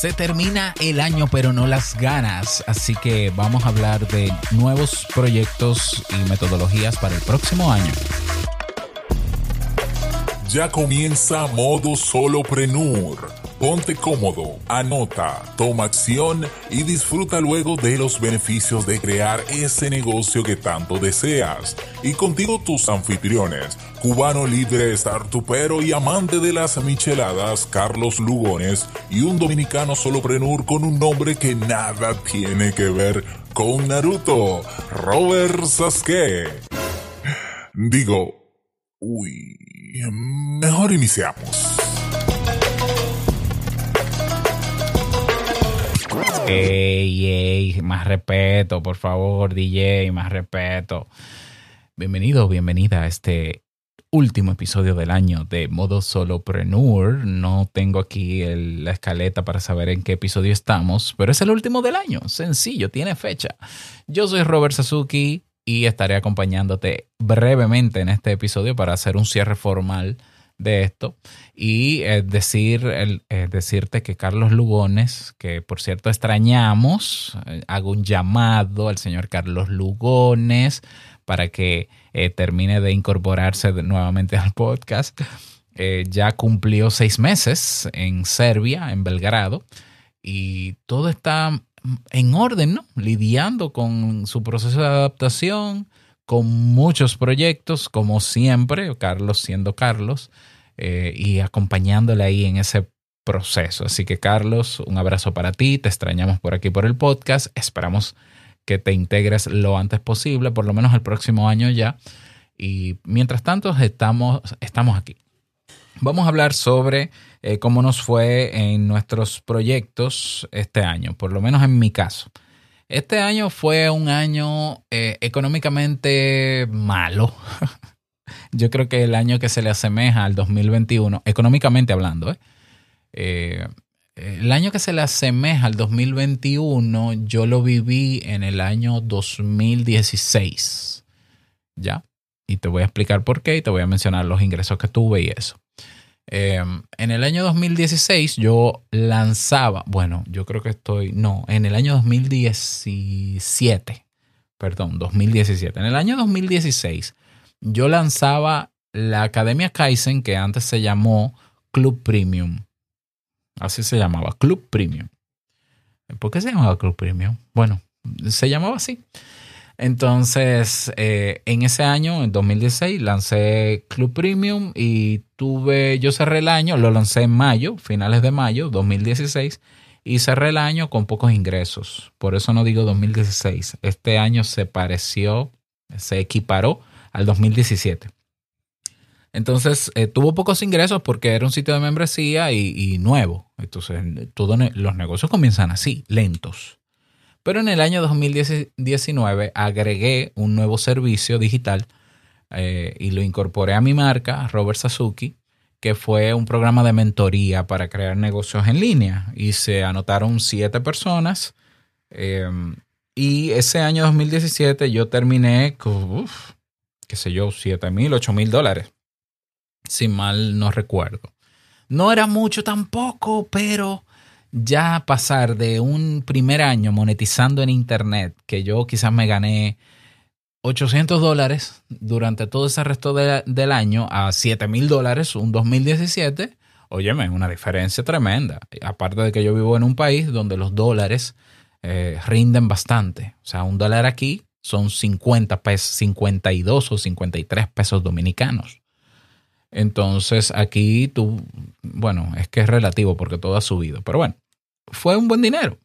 Se termina el año, pero no las ganas, así que vamos a hablar de nuevos proyectos y metodologías para el próximo año. Ya comienza modo soloprenur. Ponte cómodo, anota, toma acción y disfruta luego de los beneficios de crear ese negocio que tanto deseas. Y contigo tus anfitriones, cubano libre, startupero y amante de las micheladas, Carlos Lugones, y un dominicano soloprenur con un nombre que nada tiene que ver con Naruto, Robert Sasuke. Digo, uy, mejor iniciamos. Ey, ey, más respeto, por favor, DJ, más respeto. Bienvenido, bienvenida a este último episodio del año de Modo Solopreneur. No tengo aquí la escaleta para saber en qué episodio estamos, pero es el último del año. Sencillo, tiene fecha. Yo soy Robert Sasuki y estaré acompañándote brevemente en este episodio para hacer un cierre formal de esto y eh, decir, eh, decirte que Carlos Lugones, que por cierto extrañamos, eh, hago un llamado al señor Carlos Lugones para que termine de incorporarse nuevamente al podcast. ya cumplió seis meses en Serbia, en Belgrado, y todo está en orden, ¿no? Lidiando con su proceso de adaptación, con muchos proyectos, como siempre, Carlos siendo Carlos, eh, y acompañándole ahí en ese proceso. Así que Carlos, un abrazo para ti, te extrañamos por aquí por el podcast, esperamos que te integres lo antes posible, por lo menos el próximo año ya. Y mientras tanto, estamos, estamos aquí. Vamos a hablar sobre eh, cómo nos fue en nuestros proyectos este año, por lo menos en mi caso. Este año fue un año eh, económicamente malo. Yo creo que el año que se le asemeja al 2021, económicamente hablando, ¿eh? Eh, el año que se le asemeja al 2021, yo lo viví en el año 2016. ¿Ya? Y te voy a explicar por qué y te voy a mencionar los ingresos que tuve y eso. Em, en el año 2016 yo lanzaba, bueno, yo creo que estoy, no, en el año 2017, perdón, 2017. En el año 2016 yo lanzaba la Academia Kaizen, que antes se llamó Club Premium. Así se llamaba, Club Premium. ¿Por qué se llamaba Club Premium? Bueno, se llamaba así. Entonces, eh, en ese año, en 2016, lancé Club Premium y tuve, yo cerré el año, lo lancé en mayo, finales de mayo, 2016, y cerré el año con pocos ingresos. Por eso no digo 2016. Este año se pareció, se equiparó al 2017. Entonces, eh, tuvo pocos ingresos porque era un sitio de membresía y, nuevo. Entonces, todos los negocios comienzan así, lentos. Pero en el año 2019 agregué un nuevo servicio digital eh, y lo incorporé a mi marca, Robert Sasuki, que fue un programa de mentoría para crear negocios en línea. Y se anotaron siete personas. Em, y ese año 2017 yo terminé con, qué sé yo, siete mil, ocho mil dólares. Si mal no recuerdo. No era mucho tampoco, pero ya pasar de un primer año monetizando en Internet, que yo quizás me gané 800 dólares durante todo ese resto del año a 7 mil dólares, un 2017, óyeme, una diferencia tremenda. Aparte de que yo vivo en un país donde los dólares eh, rinden bastante. O sea, un dólar aquí son 50 pesos, 52 o 53 pesos dominicanos. Entonces aquí tú, bueno, es que es relativo porque todo ha subido, pero bueno, fue un buen dinero.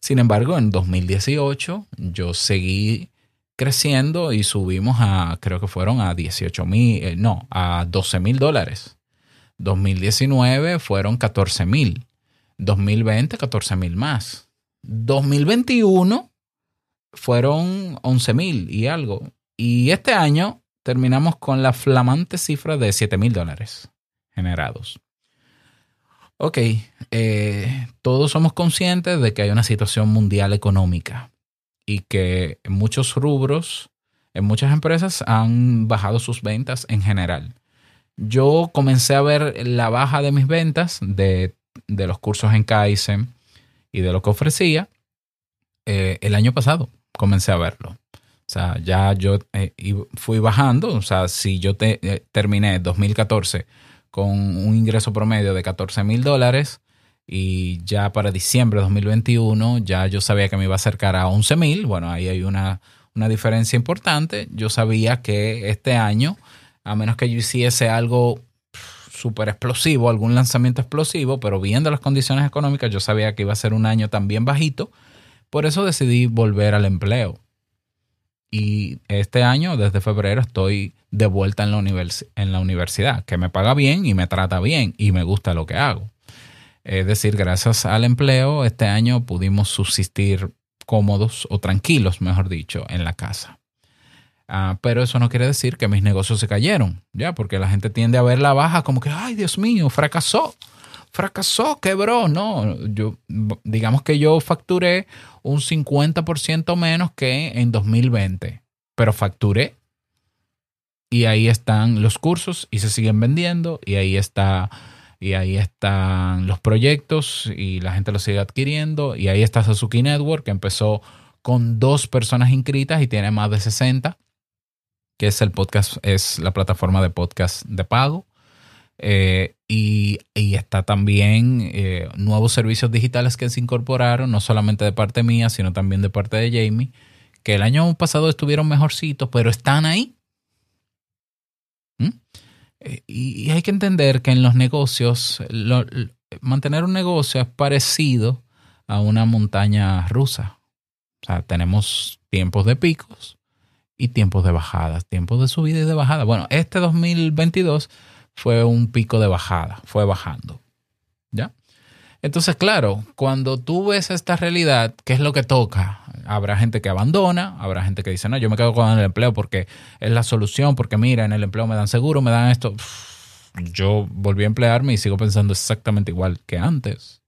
Sin embargo, en 2018 yo seguí creciendo y subimos a, creo que fueron a 18 mil, eh, no, a 12 mil dólares. 2019 fueron 14 mil. 2020, 14 mil más. 2021 fueron 11 mil y algo. Y este año terminamos con la flamante cifra de 7 mil dólares generados. Ok, eh, todos somos conscientes de que hay una situación mundial económica y que en muchos rubros, en muchas empresas han bajado sus ventas en general. Yo comencé a ver la baja de mis ventas de, de los cursos en Kaizen, y de lo que ofrecía, eh, el año pasado comencé a verlo. O sea, ya yo eh, fui bajando. O sea, si yo te, eh, terminé 2014 con un ingreso promedio de 14 mil dólares y ya para diciembre de 2021 ya yo sabía que me iba a acercar a 11 mil. Bueno, ahí hay una, una diferencia importante. Yo sabía que este año, a menos que yo hiciese algo súper explosivo, algún lanzamiento explosivo, pero viendo las condiciones económicas, yo sabía que iba a ser un año también bajito. Por eso decidí volver al empleo. Y este año, desde febrero, estoy de vuelta en la, en la universidad, que me paga bien y me trata bien y me gusta lo que hago. Es decir, gracias al empleo, este año pudimos subsistir cómodos o tranquilos, mejor dicho, en la casa. Ah, pero eso no quiere decir que mis negocios se cayeron, ya, porque la gente tiende a ver la baja como que, ay, Dios mío, fracasó, fracasó, quebró. No, yo, digamos que yo facturé un 50% menos que en 2020, pero facturé. Y ahí están los cursos y se siguen vendiendo y ahí está y ahí están los proyectos y la gente los sigue adquiriendo y ahí está Sasuke Network que empezó con dos personas inscritas y tiene más de 60 que es el podcast, es la plataforma de podcast de pago. Eh, y, está también eh, nuevos servicios digitales que se incorporaron, no solamente de parte mía, sino también de parte de Jamie, que el año pasado estuvieron mejorcitos, pero están ahí. ¿Mm? Eh, y, hay que entender que en los negocios, mantener un negocio es parecido a una montaña rusa. O sea, tenemos tiempos de picos y tiempos de bajadas, tiempos de subida y de bajada. Bueno, este 2022 fue un pico de bajada, fue bajando. ¿Ya? Entonces, claro, cuando tú ves esta realidad, ¿qué es lo que toca? Habrá gente que abandona, habrá gente que dice, no, yo me quedo con el empleo porque es la solución, porque mira, en el empleo me dan seguro, me dan esto. Yo volví a emplearme y sigo pensando exactamente igual que antes.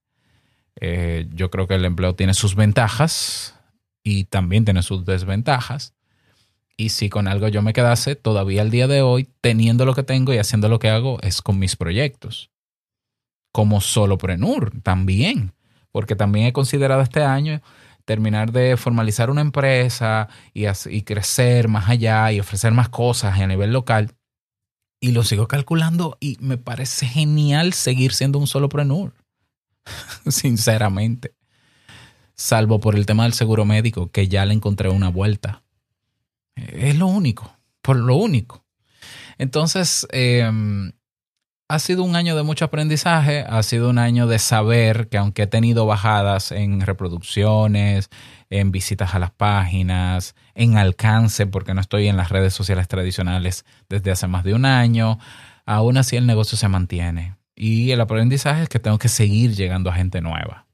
Eh, yo creo que el empleo tiene sus ventajas y también tiene sus desventajas. Y si con algo yo me quedase, todavía al día de hoy, teniendo lo que tengo y haciendo lo que hago, es con mis proyectos. Como soloprenur también. Porque también he considerado este año terminar de formalizar una empresa y, crecer más allá y ofrecer más cosas a nivel local. Y lo sigo calculando y me parece genial seguir siendo un soloprenur. Sinceramente. Salvo por el tema del seguro médico, que ya le encontré una vuelta es lo único, por lo único. Entonces, em, ha sido un año de mucho aprendizaje, ha sido un año de saber que aunque he tenido bajadas en reproducciones, en visitas a las páginas, en alcance, porque no estoy en las redes sociales tradicionales desde hace más de un año, aún así el negocio se mantiene. Y el aprendizaje es que tengo que seguir llegando a gente nueva.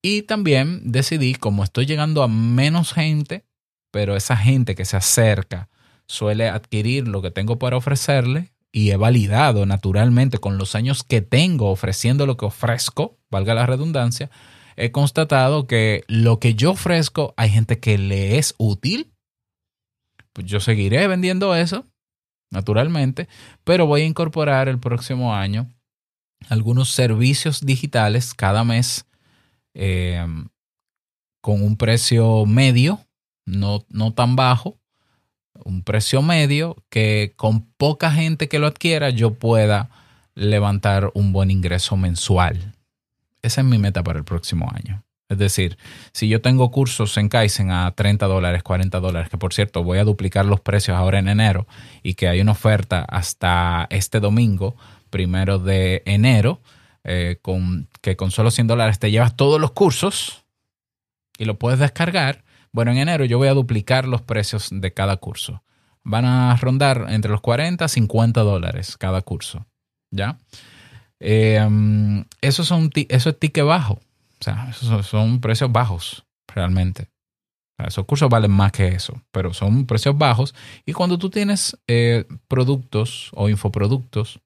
Y también decidí, como estoy llegando a menos gente, pero esa gente que se acerca suele adquirir lo que tengo para ofrecerle y he validado naturalmente con los años que tengo ofreciendo lo que ofrezco, valga la redundancia, he constatado que lo que yo ofrezco hay gente que le es útil. Pues yo seguiré vendiendo eso, naturalmente, pero voy a incorporar el próximo año algunos servicios digitales cada mes eh, con un precio medio no, no tan bajo, un precio medio, que con poca gente que lo adquiera yo pueda levantar un buen ingreso mensual. Esa es mi meta para el próximo año. Es decir, si yo tengo cursos en Kaizen a 30 dólares, 40 dólares, que por cierto voy a duplicar los precios ahora en enero y que hay una oferta hasta este domingo, primero de enero, eh, con, que con solo 100 dólares te llevas todos los cursos y lo puedes descargar bueno, en enero yo voy a duplicar los precios de cada curso. Van a rondar entre los 40 a 50 dólares cada curso. ¿Ya? Eh, eso, son, eso es ticket bajo. O sea, son precios bajos, realmente. esos cursos valen más que eso, pero son precios bajos. Y cuando tú tienes eh, productos o infoproductos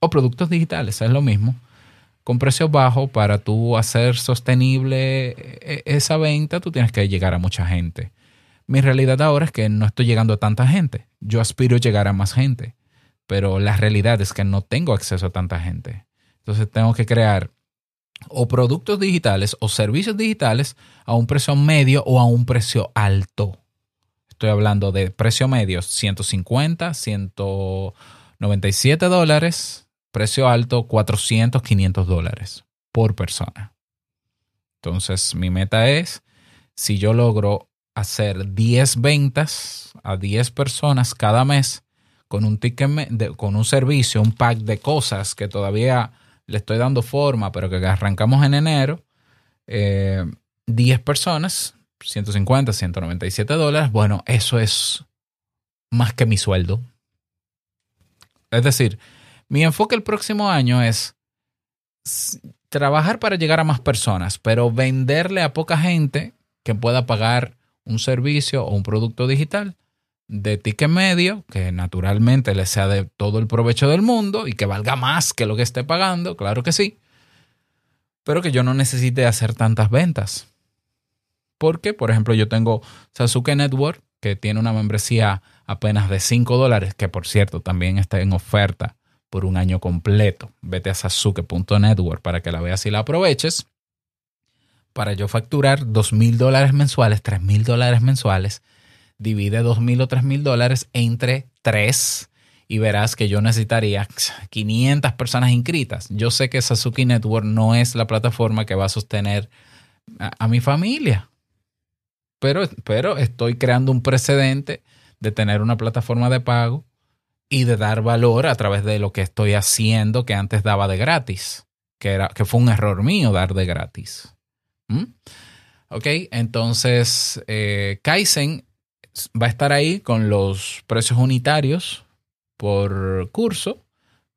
o productos digitales, es lo mismo, con precios bajos, para tú hacer sostenible eh, esa venta, tú tienes que llegar a mucha gente. Mi realidad ahora es que no estoy llegando a tanta gente. Yo aspiro a llegar a más gente, pero la realidad es que no tengo acceso a tanta gente. Entonces tengo que crear o productos digitales o servicios digitales a un precio medio o a un precio alto. Estoy hablando de precio medio 150, 197 dólares, precio alto 400, 500 dólares por persona. Entonces mi meta es, si yo logro hacer 10 ventas a 10 personas cada mes con un ticket, con un servicio, un pack de cosas que todavía le estoy dando forma, pero que arrancamos en enero, 10 eh, personas, 150, 197 dólares, bueno, eso es más que mi sueldo. Es decir, mi enfoque el próximo año es trabajar para llegar a más personas, pero venderle a poca gente que pueda pagar un servicio o un producto digital de ticket medio, que naturalmente le sea de todo el provecho del mundo y que valga más que lo que esté pagando, claro que sí, pero que yo no necesite hacer tantas ventas. Porque, por ejemplo, yo tengo Sasuke Network, que tiene una membresía apenas de 5 dólares, que por cierto también está en oferta por un año completo. Vete a sasuke.network para que la veas y la aproveches. Para yo facturar 2 mil dólares mensuales, 3 mil dólares mensuales, divide 2 mil o 3 mil dólares entre 3 y verás que yo necesitaría 500 personas inscritas. Yo sé que Sasuke Network no es la plataforma que va a sostener a, mi familia, pero, pero estoy creando un precedente de tener una plataforma de pago y de dar valor a través de lo que estoy haciendo que antes daba de gratis, que, era, que fue un error mío dar de gratis. ¿Mm? Ok, entonces eh, Kaizen va a estar ahí con los precios unitarios por curso,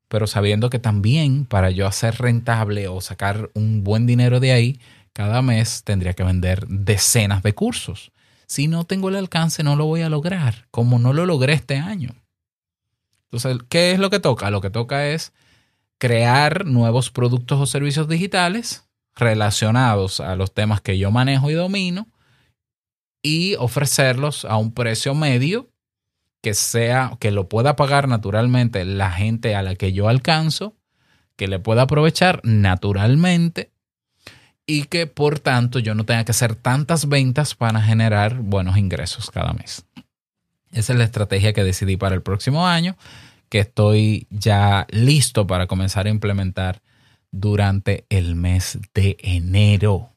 pero sabiendo que también para yo hacer rentable o sacar un buen dinero de ahí, cada mes tendría que vender decenas de cursos. Si no tengo el alcance, no lo voy a lograr, como no lo logré este año. Entonces, ¿qué es lo que toca? Lo que toca es crear nuevos productos o servicios digitales relacionados a los temas que yo manejo y domino y ofrecerlos a un precio medio que sea que lo pueda pagar naturalmente la gente a la que yo alcanzo, que le pueda aprovechar naturalmente y que por tanto yo no tenga que hacer tantas ventas para generar buenos ingresos cada mes. Esa es la estrategia que decidí para el próximo año, que estoy ya listo para comenzar a implementar durante el mes de enero.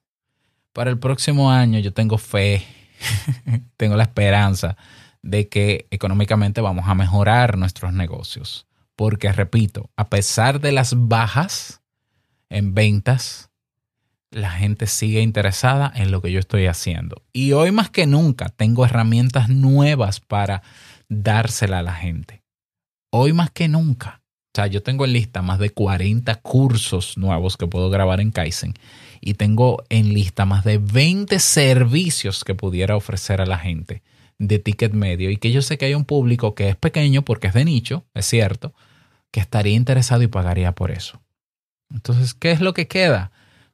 Para el próximo año yo tengo fe tengo la esperanza de que económicamente vamos a mejorar nuestros negocios. Porque, repito, a pesar de las bajas en ventas, la gente sigue interesada en lo que yo estoy haciendo. Y hoy más que nunca tengo herramientas nuevas para dársela a la gente. Hoy más que nunca. O sea, yo tengo en lista más de 40 cursos nuevos que puedo grabar en Kaizen y tengo en lista más de 20 servicios que pudiera ofrecer a la gente de ticket medio y que yo sé que hay un público que es pequeño porque es de nicho, es cierto, que estaría interesado y pagaría por eso. Entonces, ¿qué es lo que queda?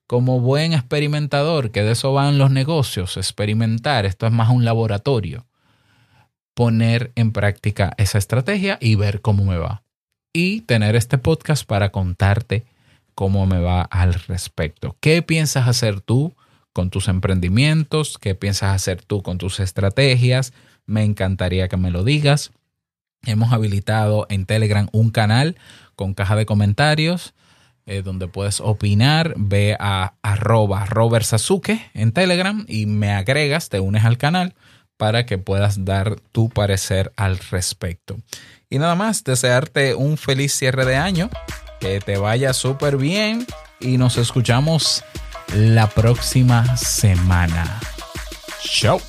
Como buen experimentador, que de eso van los negocios, experimentar, esto es más un laboratorio, poner en práctica esa estrategia y ver cómo me va. Y tener este podcast para contarte cómo me va al respecto. ¿Qué piensas hacer tú con tus emprendimientos? ¿Qué piensas hacer tú con tus estrategias? Me encantaría que me lo digas. Hemos habilitado en Telegram un canal con caja de comentarios eh, donde puedes opinar. Ve a arroba Robert en Telegram y me agregas, te unes al canal para que puedas dar tu parecer al respecto. Y nada más, desearte un feliz cierre de año que te vaya súper bien y nos escuchamos la próxima semana. Chao.